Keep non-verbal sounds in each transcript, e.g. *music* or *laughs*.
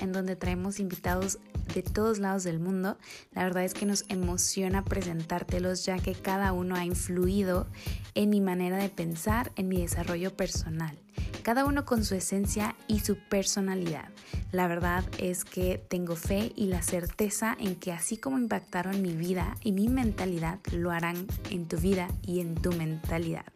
en donde traemos invitados de todos lados del mundo. La verdad es que nos emociona presentártelos ya que cada uno ha influido en mi manera de pensar, en mi desarrollo personal. Cada uno con su esencia y su personalidad. La verdad es que tengo fe y la certeza en que así como impactaron mi vida y mi mentalidad, lo harán en tu vida y en tu mentalidad.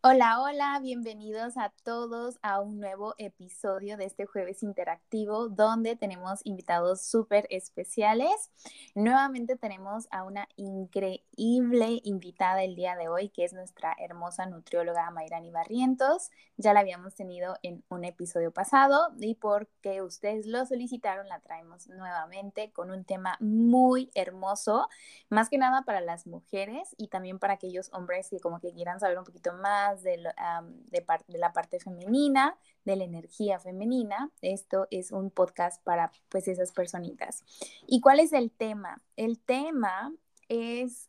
Hola, hola, bienvenidos a todos a un nuevo episodio de este jueves interactivo donde tenemos invitados súper especiales. Nuevamente tenemos a una increíble invitada el día de hoy que es nuestra hermosa nutrióloga Mayrani Barrientos. Ya la habíamos tenido en un episodio pasado y porque ustedes lo solicitaron la traemos nuevamente con un tema muy hermoso, más que nada para las mujeres y también para aquellos hombres que como que quieran saber un poquito más de, la parte femenina, de la energía femenina. Esto es un podcast para pues esas personitas. ¿Y cuál es el tema? El tema es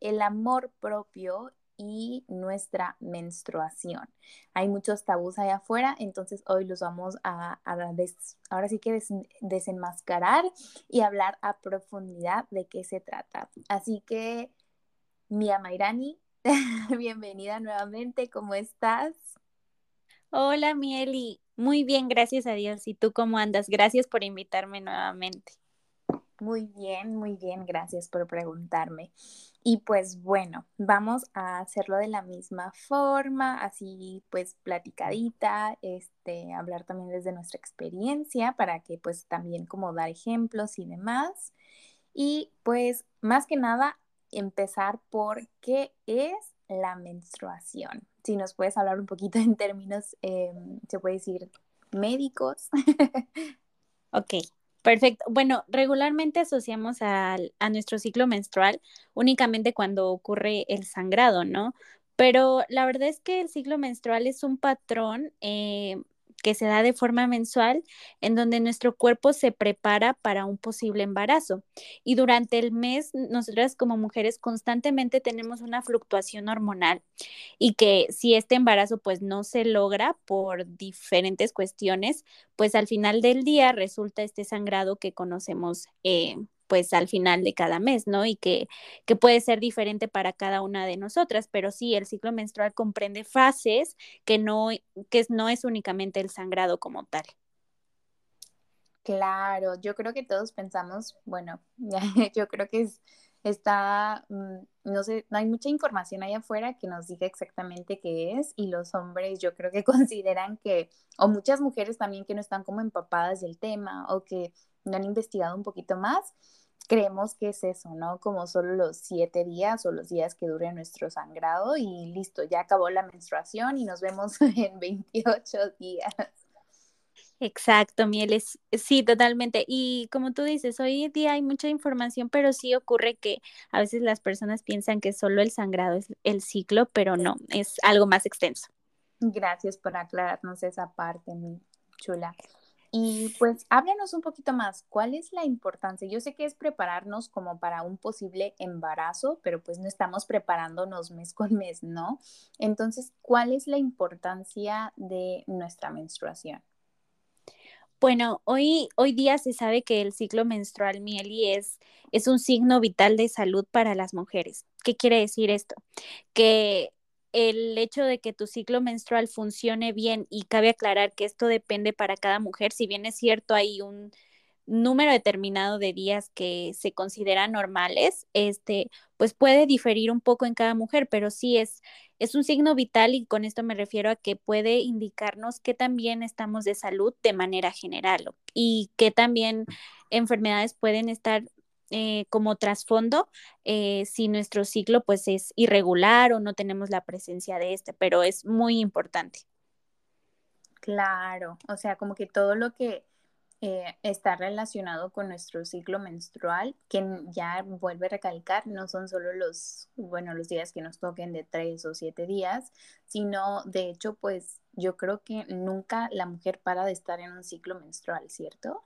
el amor propio y nuestra menstruación. Hay muchos tabús allá afuera, entonces hoy los vamos a, ahora sí que desenmascarar y hablar a profundidad de qué se trata. Así que, Mia Mairani, *laughs* Bienvenida nuevamente, ¿cómo estás? Hola, Mieli. Muy bien, gracias a Dios. ¿Y tú cómo andas? Gracias por invitarme nuevamente. Muy bien, muy bien, gracias por preguntarme. Y pues bueno, vamos a hacerlo de la misma forma, así pues platicadita, este, hablar también desde nuestra experiencia para que pues también como dar ejemplos y demás. Y pues más que nada empezar por qué es la menstruación. Si nos puedes hablar un poquito *laughs* en términos, em, se puede decir, médicos. *laughs* ok, perfecto. Bueno, regularmente asociamos a, a nuestro ciclo menstrual únicamente cuando ocurre el sangrado, ¿no? Pero la verdad es que el ciclo menstrual es un patrón eh, que se da de forma mensual en donde nuestro cuerpo se prepara para un posible embarazo. Y durante el mes, nosotras como mujeres constantemente tenemos una fluctuación hormonal y que si este embarazo pues no se logra por diferentes cuestiones, pues al final del día resulta este sangrado que conocemos eh, pues al final de cada mes, ¿no? Y que, que puede ser diferente para cada una de nosotras, pero sí, el ciclo menstrual comprende fases que no, que no es únicamente el sangrado como tal. Claro, yo creo que todos pensamos, bueno, *laughs* yo creo que es, está, mm, no sé, no hay mucha información allá afuera que nos diga exactamente qué es y los hombres yo creo que *laughs* consideran que, o muchas mujeres también que no están como empapadas del tema o que no han investigado un poquito más, creemos que es eso, ¿no? Como solo los siete días o los días que dure nuestro sangrado y listo, ya acabó la menstruación y nos vemos *laughs* en 28 días. Exacto, Mieles. Sí, totalmente. Y como tú dices, hoy día hay mucha información, pero sí ocurre que a veces las personas piensan que solo el sangrado es el ciclo, pero no, es algo más extenso. Gracias por aclararnos esa parte, mi chula. Y pues háblanos un poquito más, ¿cuál es la importancia? Yo sé que es prepararnos como para un posible embarazo, pero pues no estamos preparándonos mes con mes, ¿no? Entonces, ¿cuál es la importancia de nuestra menstruación? Bueno, hoy, hoy día se sabe que el ciclo menstrual, Mieli, es, es un signo vital de salud para las mujeres. ¿Qué quiere decir esto? Que el hecho de que tu ciclo menstrual funcione bien y cabe aclarar que esto depende para cada mujer, si bien es cierto hay un número determinado de días que se consideran normales, este, pues puede diferir un poco en cada mujer, pero sí es, es un signo vital y con esto me refiero a que puede indicarnos que también estamos de salud de manera general y que también enfermedades pueden estar eh, como trasfondo eh, si nuestro ciclo pues es irregular o no tenemos la presencia de este, pero es muy importante. Claro, o sea, como que todo lo que eh, está relacionado con nuestro ciclo menstrual, que ya vuelve a recalcar, no son solo los, bueno, los días que nos toquen de tres o siete días, sino de hecho, pues yo creo que nunca la mujer para de estar en un ciclo menstrual, ¿cierto?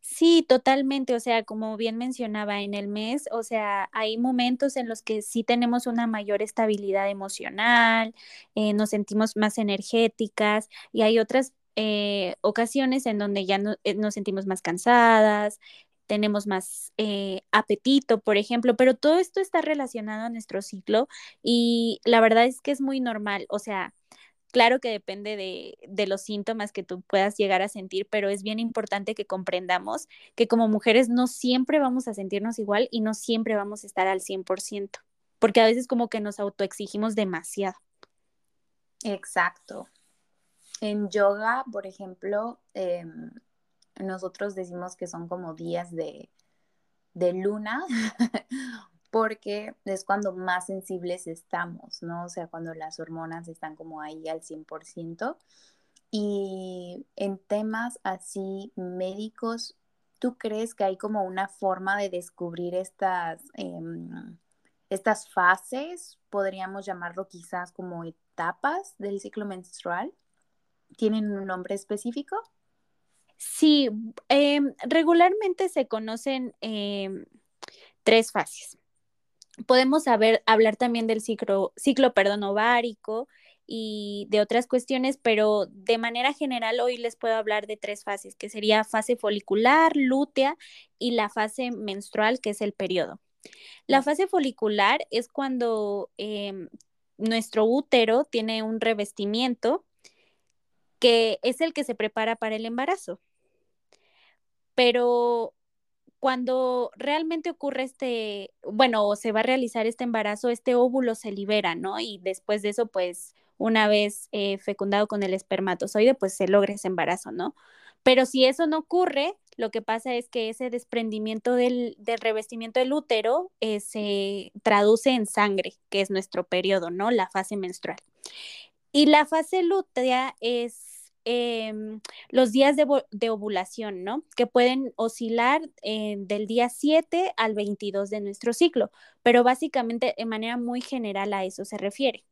Sí, totalmente. O sea, como bien mencionaba en el mes, o sea, hay momentos en los que sí tenemos una mayor estabilidad emocional, eh, nos sentimos más energéticas y hay otras eh, ocasiones en donde ya no, eh, nos sentimos más cansadas, tenemos más apetito, por ejemplo, pero todo esto está relacionado a nuestro ciclo y la verdad es que es muy normal. O sea, Claro que depende de, los síntomas que tú puedas llegar a sentir, pero es bien importante que comprendamos que como mujeres no siempre vamos a sentirnos igual y no siempre vamos a estar al 100%, porque a veces como que nos autoexigimos demasiado. Exacto. En yoga, por ejemplo, em, nosotros decimos que son como días de, de luna *laughs* porque es cuando más sensibles estamos, ¿no? O sea, cuando las hormonas están como ahí al 100%. Y en temas así médicos, ¿tú crees que hay como una forma de descubrir estas, em, estas fases? Podríamos llamarlo quizás como etapas del ciclo menstrual. ¿Tienen un nombre específico? Sí, em, regularmente se conocen em, tres fases podemos saber, hablar también del ciclo, ovárico y de otras cuestiones, pero de manera general hoy les puedo hablar de tres fases, que sería fase folicular, lútea y la fase menstrual, que es el periodo. La fase folicular es cuando em, nuestro útero tiene un revestimiento que es el que se prepara para el embarazo. Pero cuando realmente ocurre este, bueno, o se va a realizar este embarazo, este óvulo se libera, ¿no? Y después de eso, pues, una vez eh, fecundado con el espermatozoide, pues se logra ese embarazo, ¿no? Pero si eso no ocurre, lo que pasa es que ese desprendimiento del, revestimiento del útero eh, se traduce en sangre, que es nuestro periodo, ¿no? La fase menstrual. Y la fase lútea es Em, los días de, ovulación, ¿no? Que pueden oscilar eh, del día 7 al 22 de nuestro ciclo, pero básicamente de manera muy general a eso se refiere.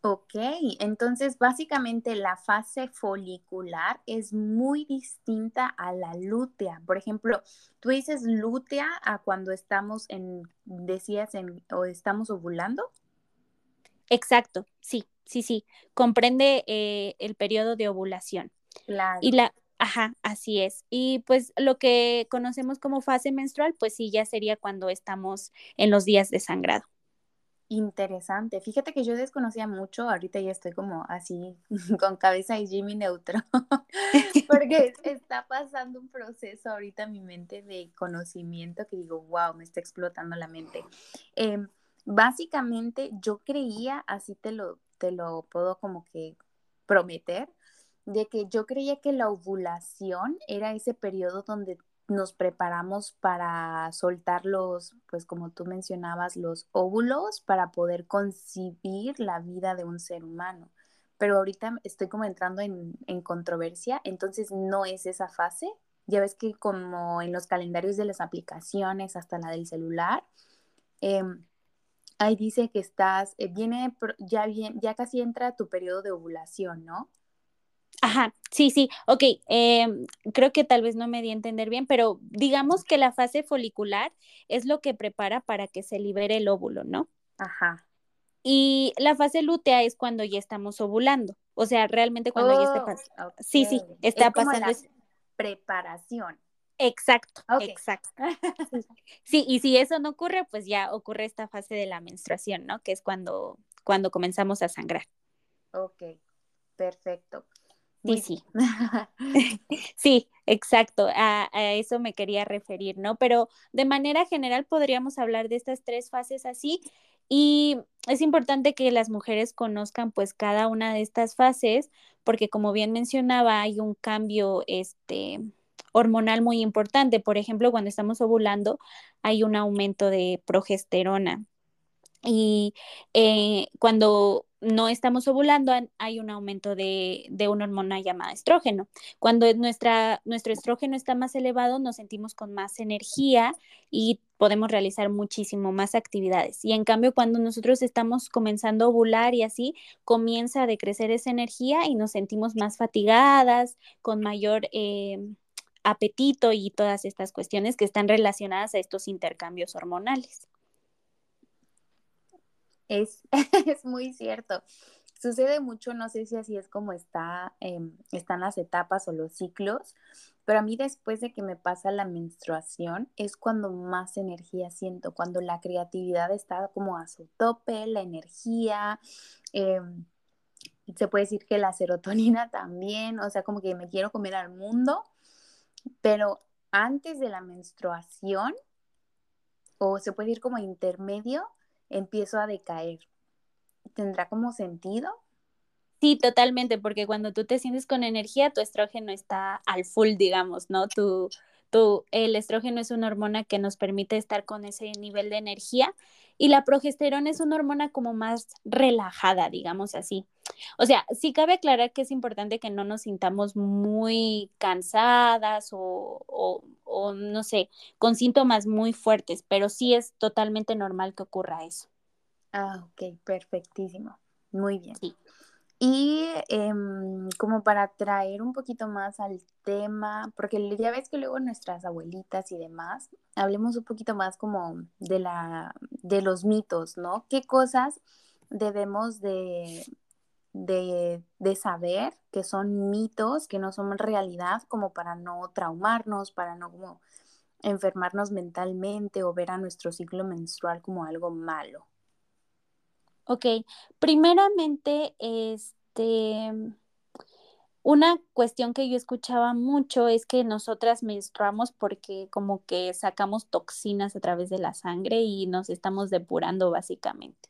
Ok, entonces básicamente la fase folicular es muy distinta a la lútea. Por ejemplo, tú dices lútea a cuando estamos en, decías, en, o estamos ovulando. Exacto, sí, sí, sí, comprende eh, el periodo de ovulación. Claro. Y la, ajá, así es. Y pues lo que conocemos como fase menstrual, pues sí, ya sería cuando estamos en los días de sangrado. Interesante. Fíjate que yo desconocía mucho, ahorita ya estoy como así *laughs* con cabeza y Jimmy neutro, *laughs* porque *laughs* está pasando un proceso ahorita en mi mente de conocimiento que digo, wow, me está explotando la mente. Em, básicamente yo creía, así te lo, te lo puedo como que prometer, de que yo creía que la ovulación era ese periodo donde nos preparamos para soltar los, pues como tú mencionabas, los óvulos para poder concebir la vida de un ser humano. Pero ahorita estoy como entrando en, controversia, entonces no es esa fase. Ya ves que como en los calendarios de las aplicaciones, hasta la del celular, em, ahí dice que estás, eh, viene, ya, bien, ya casi entra tu periodo de ovulación, ¿no? Ajá, sí, sí, ok, em, creo que tal vez no me di a entender bien, pero digamos que la fase folicular es lo que prepara para que se libere el óvulo, ¿no? Ajá. Y la fase lútea es cuando ya estamos ovulando, o sea, realmente cuando ya está oh, pasando. Sí, sí, está pasando. La preparación. Exacto, exacto. *laughs* Sí, y si eso no ocurre, pues ya ocurre esta fase de la menstruación, ¿no? Que es cuando, cuando comenzamos a sangrar. Ok, perfecto. Sí, sí. *laughs* *laughs* sí, exacto. A, a, eso me quería referir, ¿no? Pero de manera general podríamos hablar de estas tres fases así. Y es importante que las mujeres conozcan pues cada una de estas fases, porque como bien mencionaba, hay un cambio, este, hormonal muy importante. Por ejemplo, cuando estamos ovulando hay un aumento de progesterona. Y eh, cuando no estamos ovulando, hay un aumento de, de, una hormona llamada estrógeno. Cuando nuestra, nuestro estrógeno está más elevado, nos sentimos con más energía y podemos realizar muchísimo más actividades. Y en cambio, cuando nosotros estamos comenzando a ovular y así, comienza a decrecer esa energía y nos sentimos más fatigadas, con mayor eh, apetito y todas estas cuestiones que están relacionadas a estos intercambios hormonales. Es, *laughs* es muy cierto. Sucede mucho, no sé si así es como está, em, están las etapas o los ciclos, pero a mí después de que me pasa la menstruación es cuando más energía siento, cuando la creatividad está como a su tope, la energía, em, se puede decir que la serotonina *laughs* también, o sea, como que me quiero comer al mundo, pero antes de la menstruación, o se puede decir como intermedio, empiezo a decaer. ¿Tendrá como sentido? Sí, totalmente, porque cuando tú te sientes con energía, tu estrógeno está al full, digamos, ¿no? Tu, tu, el estrógeno es una hormona que nos permite estar con ese nivel de energía y la progesterona es una hormona como más relajada, digamos así. O sea, sí cabe aclarar que es importante que no nos sintamos muy cansadas o, o, o no sé, con síntomas muy fuertes, pero sí es totalmente normal que ocurra eso. Ah, ok, perfectísimo. Muy bien. Sí. Y em, como para traer un poquito más al tema, porque ya ves que luego nuestras abuelitas y demás, hablemos un poquito más como de la, de los mitos, ¿no? ¿Qué cosas debemos de, de, de saber que son mitos, que no son realidad, como para no traumarnos, para no como enfermarnos mentalmente o ver a nuestro ciclo menstrual como algo malo? Ok, primeramente, este, una cuestión que yo escuchaba mucho es que nosotras menstruamos porque como que sacamos toxinas a través de la sangre y nos estamos depurando básicamente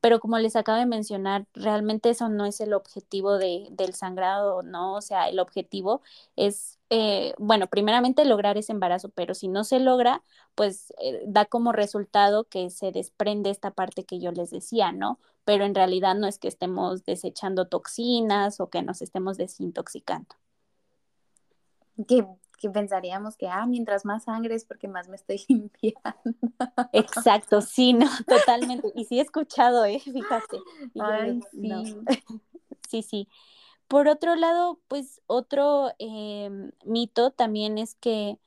pero como les acabo de mencionar, realmente eso no es el objetivo de, del sangrado, ¿no? O sea, el objetivo es, eh, bueno, primeramente lograr ese embarazo, pero si no se logra, pues eh, da como resultado que se desprende esta parte que yo les decía, ¿no? Pero en realidad no es que estemos desechando toxinas o que nos estemos desintoxicando. Que pensaríamos que, ah, mientras más sangre es porque más me estoy *laughs* limpiando. Exacto, sí, no, totalmente. Y sí he escuchado, ¿eh? Fíjate. Ay, sí. *laughs* sí, sí. Por otro lado, pues otro em, mito también es que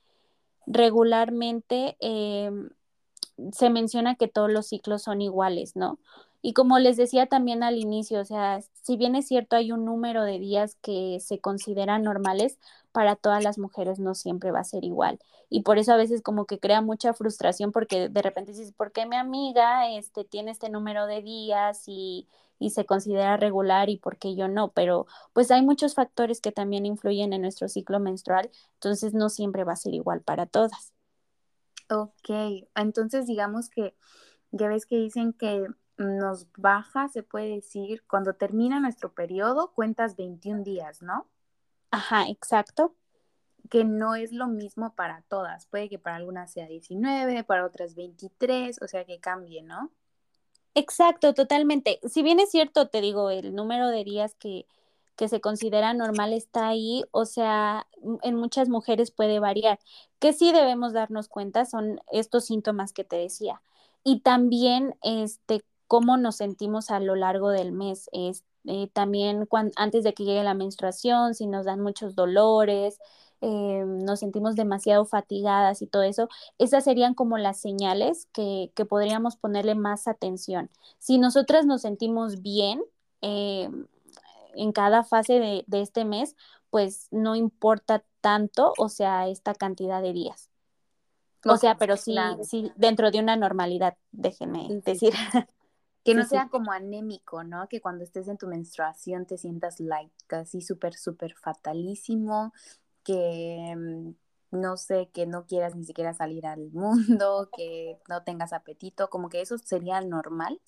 regularmente em, se menciona que todos los ciclos son iguales, ¿no? Y como les decía también al inicio, o sea, si bien es cierto hay un número de días que se consideran normales, para todas las mujeres no siempre va a ser igual. Y por eso a veces como que crea mucha frustración porque de repente dices, ¿por qué mi amiga este, tiene este número de días y, y se considera regular y por qué yo no? Pero pues hay muchos factores que también influyen en nuestro ciclo menstrual, entonces no siempre va a ser igual para todas. Ok, entonces digamos que ya ves que dicen que nos baja, se puede decir, cuando termina nuestro periodo, cuentas 21 días, ¿no? Ajá, exacto. Que no es lo mismo para todas. Puede que para algunas sea 19, para otras 23, o sea que cambie, ¿no? Exacto, totalmente. Si bien es cierto, te digo, el número de días que, que se considera normal está ahí, o sea, en muchas mujeres puede variar. Que sí debemos darnos cuenta son estos síntomas que te decía. Y también, este, cómo nos sentimos a lo largo del mes. Eh, también antes de que llegue la menstruación, si nos dan muchos dolores, eh, nos sentimos demasiado fatigadas y todo eso, esas serían como las señales que, que podríamos ponerle más atención. Si nosotras nos sentimos bien eh, en cada fase de, de, este mes, pues no importa tanto, o sea, esta cantidad de días. O sea, pero sí, sí, dentro de una normalidad, déjenme decir. *laughs* Que no sea como anémico, ¿no? Que cuando estés en tu menstruación te sientas like, así súper, súper fatalísimo, que mm, no sé, que no quieras ni siquiera salir al mundo, que no tengas apetito, como que eso sería normal.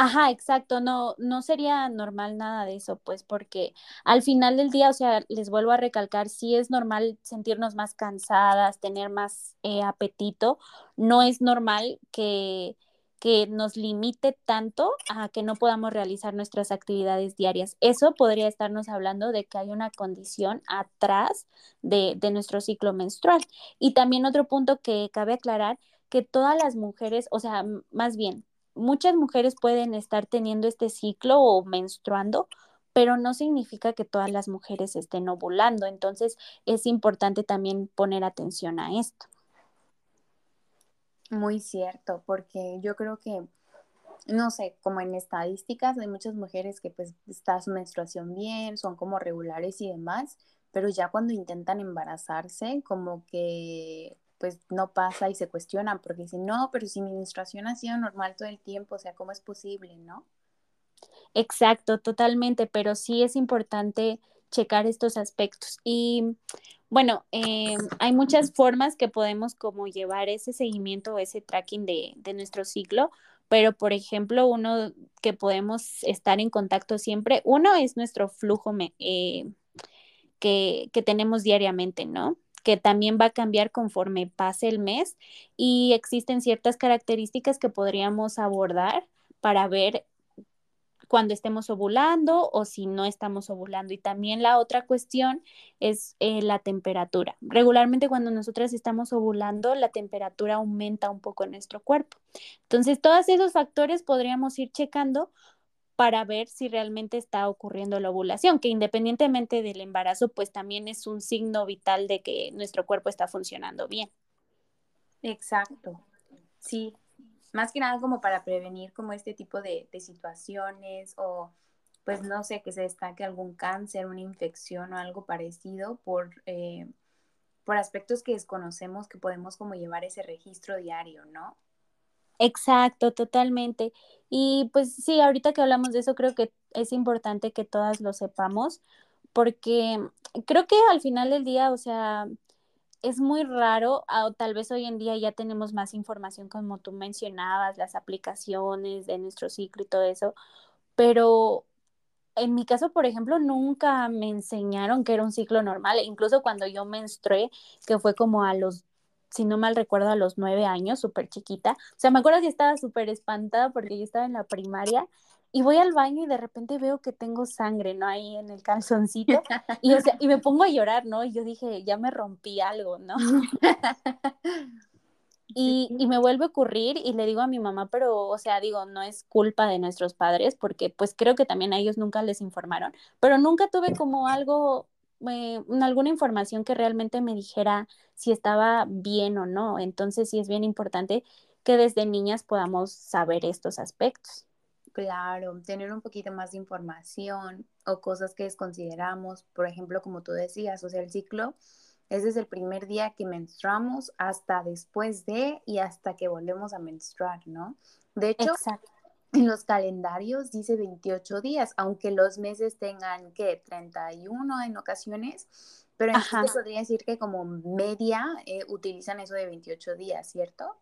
Ajá, exacto, no, no sería normal nada de eso, pues porque al final del día, o sea, les vuelvo a recalcar, sí es normal sentirnos más cansadas, tener más eh, apetito, no es normal que que nos limite tanto a que no podamos realizar nuestras actividades diarias. Eso podría estarnos hablando de que hay una condición atrás de, nuestro ciclo menstrual. Y también otro punto que cabe aclarar, que todas las mujeres, o sea, más bien, muchas mujeres pueden estar teniendo este ciclo o menstruando, pero no significa que todas las mujeres estén ovulando. Entonces es importante también poner atención a esto. Muy cierto, porque yo creo que, no sé, como en estadísticas hay muchas mujeres que pues está su menstruación bien, son como regulares y demás, pero ya cuando intentan embarazarse, como que pues no pasa y se cuestionan porque dicen, no, pero si mi menstruación ha sido normal todo el tiempo, o sea, ¿cómo es posible, no? Exacto, totalmente, pero sí es importante checar estos aspectos. Y bueno, eh, hay muchas formas que podemos como llevar ese seguimiento o ese tracking de, de, nuestro ciclo, pero por ejemplo, uno que podemos estar en contacto siempre, uno es nuestro flujo eh, que, que tenemos diariamente, ¿no? que también va a cambiar conforme pase el mes y existen ciertas características que podríamos abordar para ver cuando estemos ovulando o si no estamos ovulando. Y también la otra cuestión es eh, la temperatura. Regularmente cuando nosotras estamos ovulando, la temperatura aumenta un poco en nuestro cuerpo. Entonces, todos esos factores podríamos ir checando para ver si realmente está ocurriendo la ovulación, que independientemente del embarazo, pues también es un signo vital de que nuestro cuerpo está funcionando bien. Exacto. Sí, más que nada como para prevenir como este tipo de, situaciones o pues no sé, que se destaque algún cáncer, una infección o algo parecido por, eh, por aspectos que desconocemos que podemos como llevar ese registro diario, ¿no? Exacto, totalmente. Y pues sí, ahorita que hablamos de eso, creo que es importante que todas lo sepamos, porque creo que al final del día, o sea, es muy raro, ah, o tal vez hoy en día ya tenemos más información como tú mencionabas, las aplicaciones de nuestro ciclo y todo eso, pero en mi caso, por ejemplo, nunca me enseñaron que era un ciclo normal, incluso cuando yo menstrué, que fue como a los, si no mal recuerdo, a los nueve años, súper chiquita, o sea, me acuerdo que estaba súper espantada porque yo estaba en la primaria y voy al baño y de repente veo que tengo sangre, ¿no? Ahí en el calzoncito. *laughs* Y, o sea, y me pongo a llorar, ¿no? Y yo dije, ya me rompí algo, ¿no? *laughs* *laughs* Y, y, me vuelve a ocurrir y le digo a mi mamá, pero, o sea, digo, no es culpa de nuestros padres, porque pues creo que también a ellos nunca les informaron, pero nunca tuve como algo, eh, alguna información que realmente me dijera si estaba bien o no. Entonces sí es bien importante que desde niñas podamos saber estos aspectos. Claro, tener un poquito más de información o cosas que desconsideramos, por ejemplo, como tú decías, o sea, el ciclo es desde el primer día que menstruamos hasta después de y hasta que volvemos a menstruar, ¿no? De hecho, en los calendarios dice 28 días, aunque los meses tengan que 31 en ocasiones, pero entonces podría decir que como media eh, utilizan eso de 28 días, ¿cierto?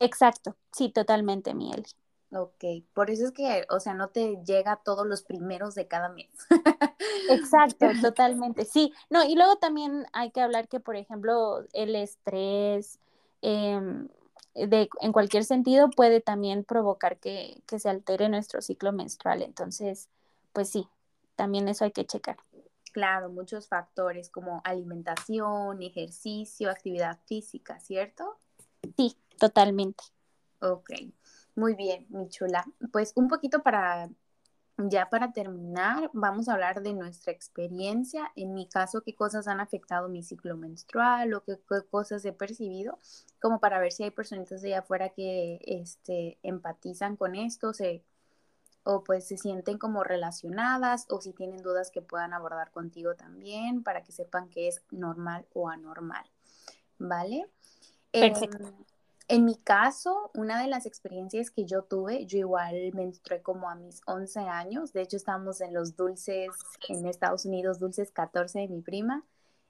Exacto, sí, totalmente, Miel. Ok, por eso es que, o sea, no te llega todos los primeros de cada mes. *laughs* Exacto, totalmente. Sí, no, y luego también hay que hablar que, por ejemplo, el estrés em, de, en cualquier sentido puede también provocar que, que se altere nuestro ciclo menstrual. Entonces, pues sí, también eso hay que checar. Claro, muchos factores como alimentación, ejercicio, actividad física, ¿cierto? Sí, totalmente. Ok. Muy bien, mi chula. Pues un poquito para, ya para terminar, vamos a hablar de nuestra experiencia. En mi caso, qué cosas han afectado mi ciclo menstrual o qué, cosas he percibido, como para ver si hay personitas de allá afuera que este, empatizan con esto, se, o pues se sienten como relacionadas o si tienen dudas que puedan abordar contigo también para que sepan que es normal o anormal. ¿Vale? Perfecto. Em, en mi caso, una de las experiencias que yo tuve, yo igual menstrué como a mis 11 años, de hecho estábamos en los dulces en Estados Unidos, dulces 14 de mi prima,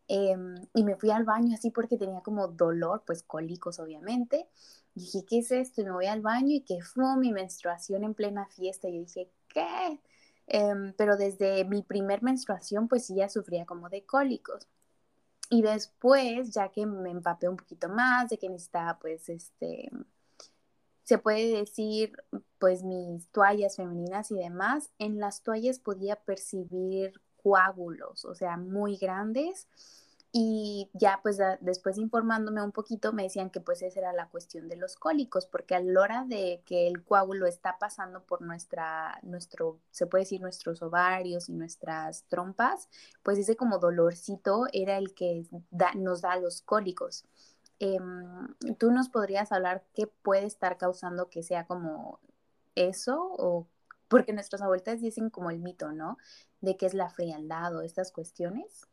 em, y me fui al baño así porque tenía como dolor, pues cólicos obviamente. dije, ¿qué es esto? Y me voy al baño y que fue mi menstruación en plena fiesta. Y yo dije, ¿qué? Em, pero desde mi primer menstruación, pues sí ya sufría como de cólicos. Y después, ya que me empapé un poquito más, de que necesitaba, pues, este, se puede decir, pues, mis toallas femeninas y demás, en las toallas podía percibir coágulos, o sea, muy grandes. Y ya pues después informándome un poquito me decían que pues esa era la cuestión de los cólicos, porque a la hora de que el coágulo está pasando por nuestra, nuestro, se puede decir nuestros ovarios y nuestras trompas, pues ese como dolorcito era el que nos da los cólicos. Em, ¿Tú nos podrías hablar qué puede estar causando que sea como eso? O porque nuestras abuelitas dicen como el mito, ¿no? De que es la frialdad o estas cuestiones.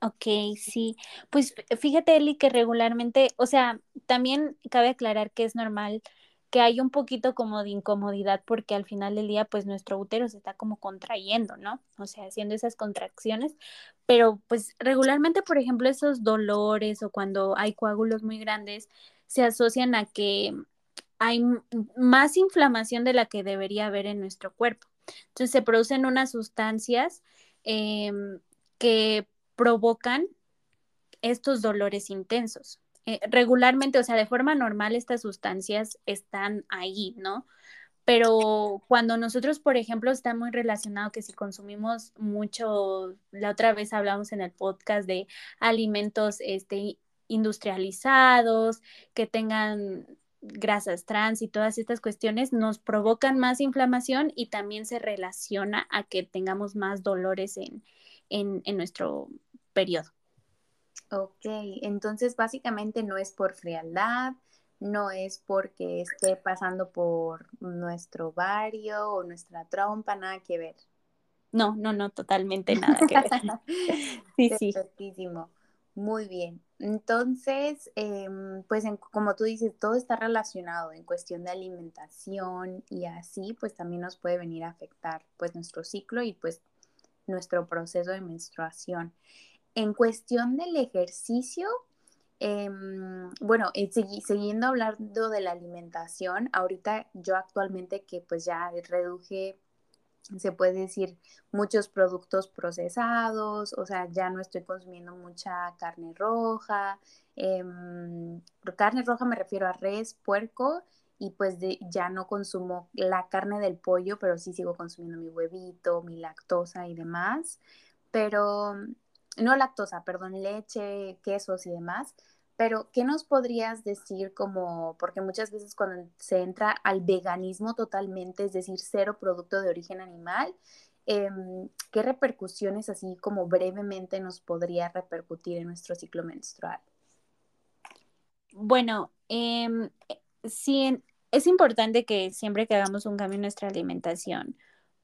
Ok, sí. Pues fíjate, Eli, que regularmente, o sea, también cabe aclarar que es normal que hay un poquito como de incomodidad porque al final del día, pues nuestro útero se está como contrayendo, ¿no? O sea, haciendo esas contracciones, pero pues regularmente, por ejemplo, esos dolores o cuando hay coágulos muy grandes, se asocian a que hay más inflamación de la que debería haber en nuestro cuerpo. Entonces se producen unas sustancias em, que provocan estos dolores intensos. Eh, regularmente, o sea, de forma normal estas sustancias están ahí, ¿no? Pero cuando nosotros, por ejemplo, está muy relacionado que si consumimos mucho, la otra vez hablamos en el podcast de alimentos este, industrializados, que tengan grasas trans y todas estas cuestiones nos provocan más inflamación y también se relaciona a que tengamos más dolores en, en, en nuestro periodo. Ok, entonces básicamente no es por frialdad, no es porque esté pasando por nuestro barrio o nuestra trompa, nada que ver. No, no, no, totalmente nada que ver. *laughs* sí, sí. Muy bien. Entonces, em, pues como tú dices, todo está relacionado en cuestión de alimentación y así, pues también nos puede venir a afectar pues nuestro ciclo y pues nuestro proceso de menstruación. En cuestión del ejercicio, em, bueno, eh, siguiendo hablando de la alimentación, ahorita yo actualmente que pues ya reduje, se puede decir, muchos productos procesados, o sea, ya no estoy consumiendo mucha carne roja. Em, carne roja me refiero a res, puerco y pues ya no consumo la carne del pollo, pero sí sigo consumiendo mi huevito, mi lactosa y demás. Pero no lactosa, perdón, leche, quesos y demás. Pero, ¿qué nos podrías decir como, porque muchas veces cuando se entra al veganismo totalmente, es decir, cero producto de origen animal, em, ¿qué repercusiones así como brevemente nos podría repercutir en nuestro ciclo menstrual? Bueno, em, sí, es importante que siempre que hagamos un cambio en nuestra alimentación,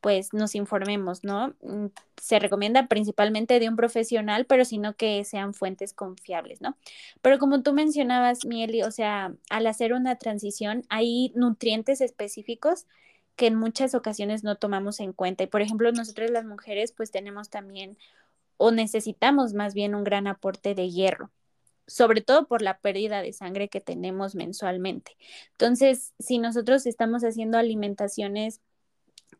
pues nos informemos, ¿no? Mm, se recomienda principalmente de un profesional, pero sino que sean fuentes confiables, ¿no? Pero como tú mencionabas, Mieli, o sea, al hacer una transición hay nutrientes específicos que en muchas ocasiones no tomamos en cuenta. Y por ejemplo, nosotros las mujeres pues tenemos también o necesitamos más bien un gran aporte de hierro sobre todo por la pérdida de sangre que tenemos mensualmente. Entonces, si nosotros estamos haciendo alimentaciones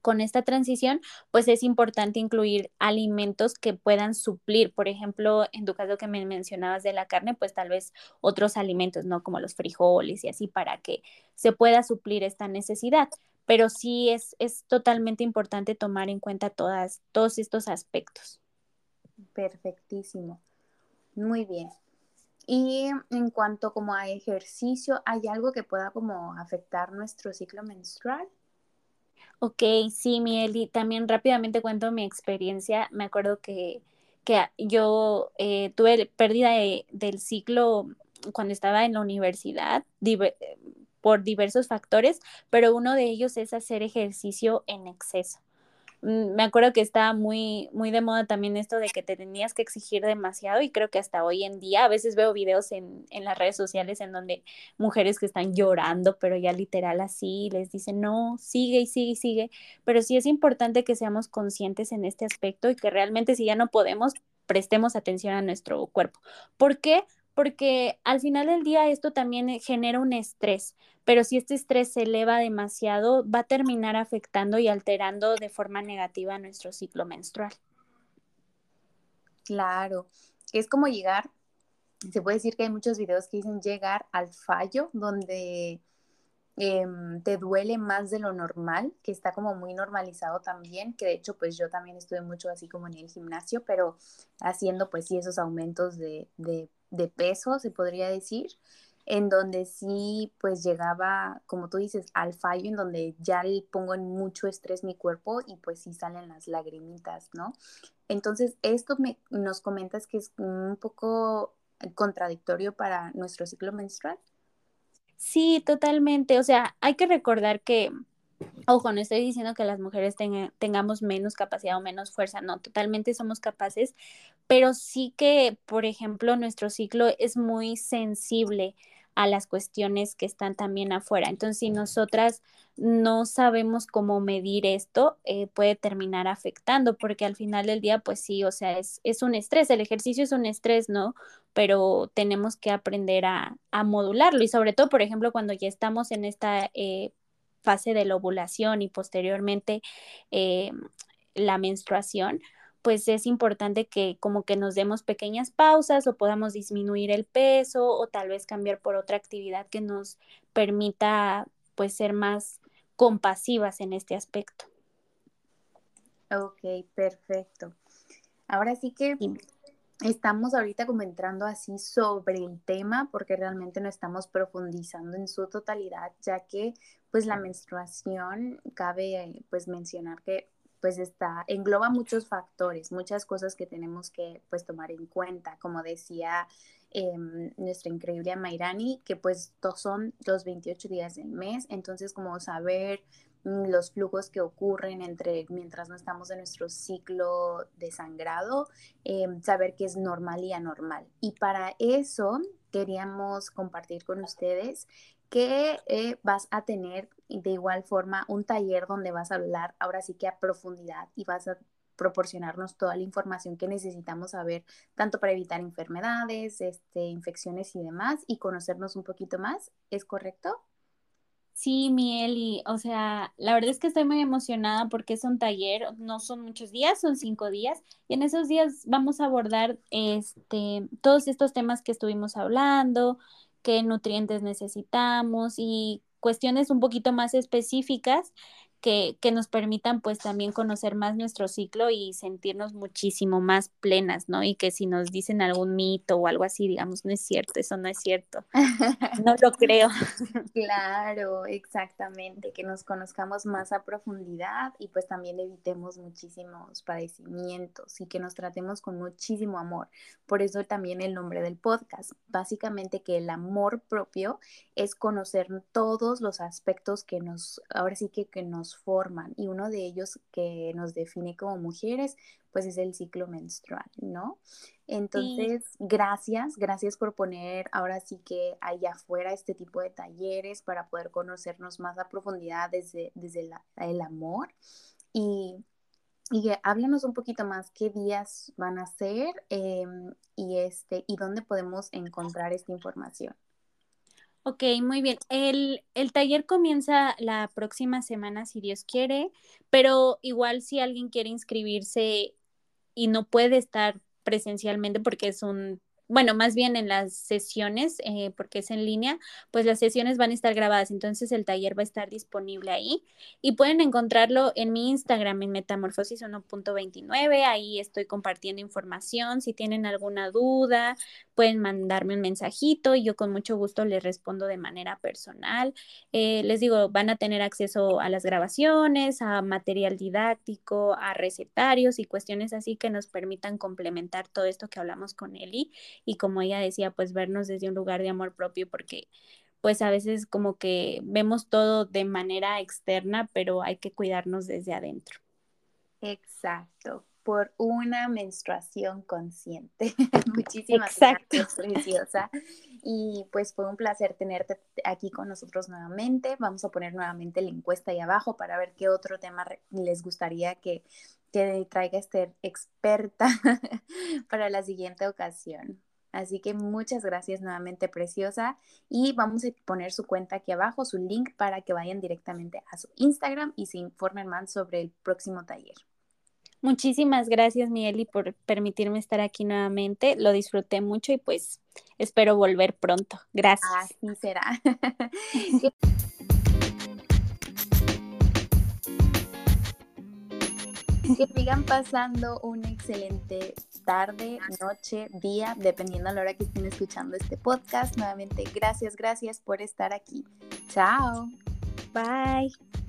con esta transición, pues es importante incluir alimentos que puedan suplir, por ejemplo, en tu caso que me mencionabas de la carne, pues tal vez otros alimentos, ¿no? Como los frijoles y así, para que se pueda suplir esta necesidad. Pero sí es, es totalmente importante tomar en cuenta todas, todos estos aspectos. Perfectísimo. Muy bien. Y en cuanto como a ejercicio, ¿hay algo que pueda como afectar nuestro ciclo menstrual? Ok, sí, Mieli, también rápidamente cuento mi experiencia. Me acuerdo que, que yo eh, tuve pérdida del ciclo cuando estaba en la universidad por diversos factores, pero uno de ellos es hacer ejercicio en exceso. Mm, me acuerdo que estaba muy, muy de moda también esto de que te tenías que exigir demasiado y creo que hasta hoy en día a veces veo videos en, en las redes sociales en donde mujeres que están llorando, pero ya literal así, les dicen, no, sigue y sigue y sigue, pero sí es importante que seamos conscientes en este aspecto y que realmente si ya no podemos, prestemos atención a nuestro cuerpo. ¿Por qué? Porque al final del día esto también genera un estrés pero si este estrés se eleva demasiado, va a terminar afectando y alterando de forma negativa nuestro ciclo menstrual. Claro, es como llegar, se puede decir que hay muchos videos que dicen llegar al fallo, donde em, te duele más de lo normal, que está como muy normalizado también, que de hecho pues yo también estuve mucho así como en el gimnasio, pero haciendo pues sí esos aumentos de, de peso, se podría decir en donde sí pues llegaba, como tú dices, al fallo, en donde ya le pongo en mucho estrés mi cuerpo y pues sí salen las lagrimitas, ¿no? Entonces, esto me, nos comentas que es un poco contradictorio para nuestro ciclo menstrual. Sí, totalmente. O sea, hay que recordar que, ojo, no estoy diciendo que las mujeres tengamos menos capacidad o menos fuerza, no, totalmente somos capaces, pero sí que, por ejemplo, nuestro ciclo es muy sensible a las cuestiones que están también afuera. Entonces, si nosotras no sabemos cómo medir esto, eh, puede terminar afectando, porque al final del día, pues sí, o sea, es, es un estrés, el ejercicio es un estrés, ¿no? Pero tenemos que aprender a, a modularlo y sobre todo, por ejemplo, cuando ya estamos en esta eh, fase de la ovulación y posteriormente eh, la menstruación, pues es importante que como que nos demos pequeñas pausas o podamos disminuir el peso o tal vez cambiar por otra actividad que nos permita pues ser más compasivas en este aspecto. Ok, perfecto. Ahora sí que estamos ahorita como entrando así sobre el tema porque realmente no estamos profundizando en su totalidad, ya que pues la menstruación cabe pues mencionar que pues está, engloba muchos factores, muchas cosas que tenemos que pues tomar en cuenta, como decía em, nuestra increíble Mairani, que pues son los 28 días del mes, entonces como saber los flujos que ocurren entre mientras no estamos en nuestro ciclo de sangrado, em, saber qué es normal y anormal. Y para eso queríamos compartir con ustedes que eh, vas a tener de igual forma un taller donde vas a hablar ahora sí que a profundidad y vas a proporcionarnos toda la información que necesitamos saber, tanto para evitar enfermedades, este, infecciones y demás, y conocernos un poquito más. ¿Es correcto? Sí, Miel, y o sea, la verdad es que estoy muy emocionada porque es un taller, no son muchos días, son cinco días, y en esos días vamos a abordar este, todos estos temas que estuvimos hablando, qué nutrientes necesitamos y cuestiones un poquito más específicas que, que, nos permitan pues también conocer más nuestro ciclo y sentirnos muchísimo más plenas, ¿no? Y que si nos dicen algún mito o algo así, digamos, no es cierto, eso no es cierto. No lo *laughs* creo. Claro, exactamente, que nos conozcamos más a profundidad y pues también evitemos muchísimos padecimientos y que nos tratemos con muchísimo amor. Por eso también el nombre del podcast, básicamente que el amor propio es conocer todos los aspectos que nos, ahora sí que, que nos forman y uno de ellos que nos define como mujeres, pues es el ciclo menstrual, ¿no? Entonces, gracias, gracias por poner ahora sí que allá afuera este tipo de talleres para poder conocernos más a profundidad desde, desde el amor y y háblanos un poquito más qué días van a ser em, y, este, y dónde podemos encontrar esta información. Ok, muy bien. El, el, taller comienza la próxima semana, si Dios quiere, pero igual si alguien quiere inscribirse y no puede estar presencialmente porque es un bueno, más bien en las sesiones, eh, porque es en línea, pues las sesiones van a estar grabadas, entonces el taller va a estar disponible ahí y pueden encontrarlo en mi Instagram en Metamorfosis 1.29, ahí estoy compartiendo información, si tienen alguna duda, pueden mandarme un mensajito y yo con mucho gusto les respondo de manera personal. Eh, les digo, van a tener acceso a las grabaciones, a material didáctico, a recetarios y cuestiones así que nos permitan complementar todo esto que hablamos con Eli y como ella decía, pues vernos desde un lugar de amor propio porque pues a veces como que vemos todo de manera externa, pero hay que cuidarnos desde adentro. Exacto, por una menstruación consciente. *laughs* Muchísimas gracias, preciosa. Y pues fue un placer tenerte aquí con nosotros nuevamente. Vamos a poner nuevamente la encuesta ahí abajo para ver qué otro tema les gustaría que que traiga este experta *laughs* para la siguiente ocasión. Así que muchas gracias nuevamente, Preciosa. Y vamos a poner su cuenta aquí abajo, su link para que vayan directamente a su Instagram y se informen más sobre el próximo taller. Muchísimas gracias, Mieli, por permitirme estar aquí nuevamente. Lo disfruté mucho y pues espero volver pronto. Gracias. Así será. *laughs* que sigan pasando un excelente tarde, noche, día, dependiendo a la hora que estén escuchando este podcast. Nuevamente, gracias, gracias por estar aquí. Chao. Bye.